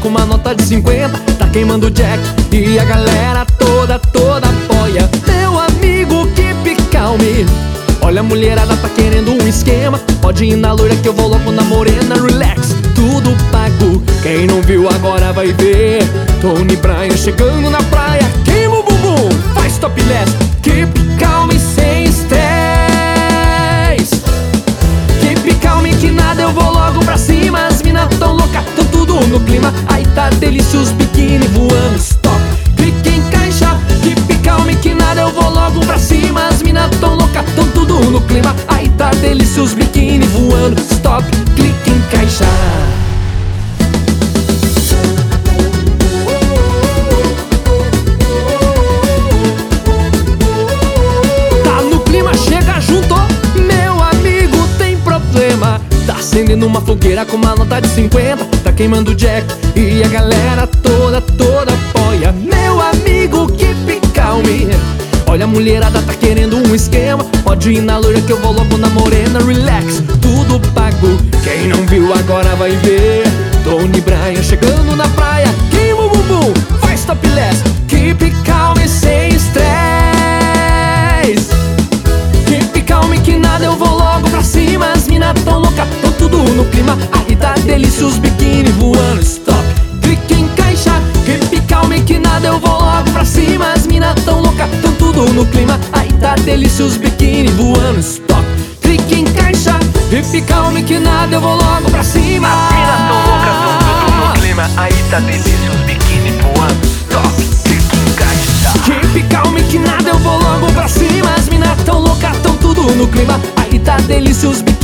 com uma nota de 50 Tá queimando o jack e a galera toda, toda apoia Meu amigo, keep calm. Olha a mulherada tá querendo um esquema. Pode ir na loira que eu vou logo na morena. Relax, tudo pago. Quem não viu agora vai ver. Tony Bryan chegando na praia no clima. Aí tá biquíni voando Stop, clique em caixa Keep calm que nada eu vou logo pra cima. As mina tão louca, tão tudo no clima. Aí tá delícia os biquíni voando Stop, clique em caixa Acendendo uma fogueira com uma nota de 50 Tá queimando jack e a galera toda, toda apoia. Meu amigo, keep calm. Olha a mulherada tá querendo um esquema. Pode ir na loira que eu vou logo na morena. Relax, tudo pago. Quem não viu agora vai ver Aí tá delícia os biquíni voando Stop, clique em caixa Keep calm que nada eu vou logo pra cima. As minas tão loucas, tão tudo no clima Aí tá delícia os biquíni voando Stop, clique em caixa. Keep calm que nada eu vou logo pra cima. As mina tão louca, tão tudo no clima Aí tá delícia os biquíni